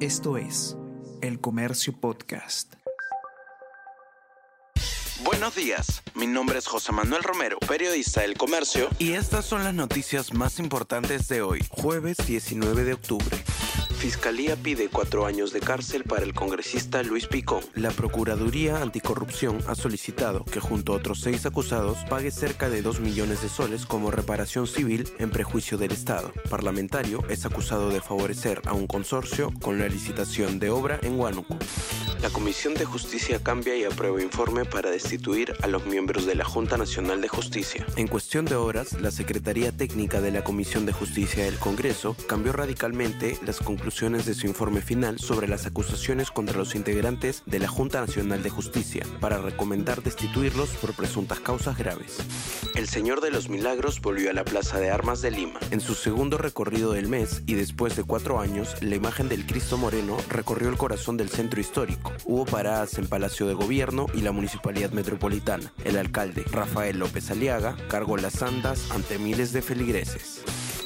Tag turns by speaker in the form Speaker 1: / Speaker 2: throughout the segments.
Speaker 1: Esto es El Comercio Podcast.
Speaker 2: Buenos días, mi nombre es José Manuel Romero, periodista del Comercio, y estas son las noticias más importantes de hoy, jueves 19 de octubre. Fiscalía pide cuatro años de cárcel para el congresista Luis Picón. La Procuraduría Anticorrupción ha solicitado que junto a otros seis acusados pague cerca de dos millones de soles como reparación civil en prejuicio del Estado. Parlamentario es acusado de favorecer a un consorcio con la licitación de obra en Huánuco. La Comisión de Justicia cambia y aprueba informe para destituir a los miembros de la Junta Nacional de Justicia. En cuestión de horas, la Secretaría Técnica de la Comisión de Justicia del Congreso cambió radicalmente las conclusiones de su informe final sobre las acusaciones contra los integrantes de la Junta Nacional de Justicia para recomendar destituirlos por presuntas causas graves. El Señor de los Milagros volvió a la Plaza de Armas de Lima. En su segundo recorrido del mes y después de cuatro años, la imagen del Cristo Moreno recorrió el corazón del centro histórico. Hubo paradas en Palacio de Gobierno y la Municipalidad Metropolitana. El alcalde, Rafael López Aliaga, cargó las andas ante miles de feligreses.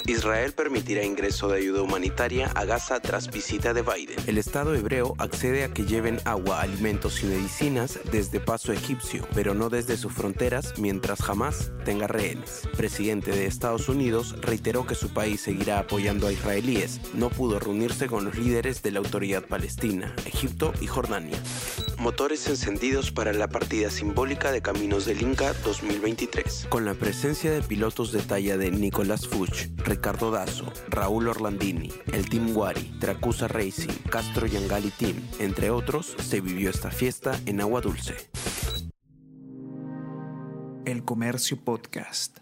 Speaker 2: Israel permitirá ingreso de ayuda humanitaria a Gaza tras visita de Biden. El Estado hebreo accede a que lleven agua, alimentos y medicinas desde paso egipcio, pero no desde sus fronteras mientras jamás tenga rehenes. Presidente de Estados Unidos reiteró que su país seguirá apoyando a israelíes. No pudo reunirse con los líderes de la autoridad palestina, Egipto y Jordania. Motores encendidos para la partida simbólica de Caminos del Inca 2023. Con la presencia de pilotos de talla de Nicolás Fuchs, Ricardo Dazo, Raúl Orlandini, el Team Wari, Tracusa Racing, Castro Yangali Team, entre otros, se vivió esta fiesta en Agua Dulce.
Speaker 1: El Comercio Podcast.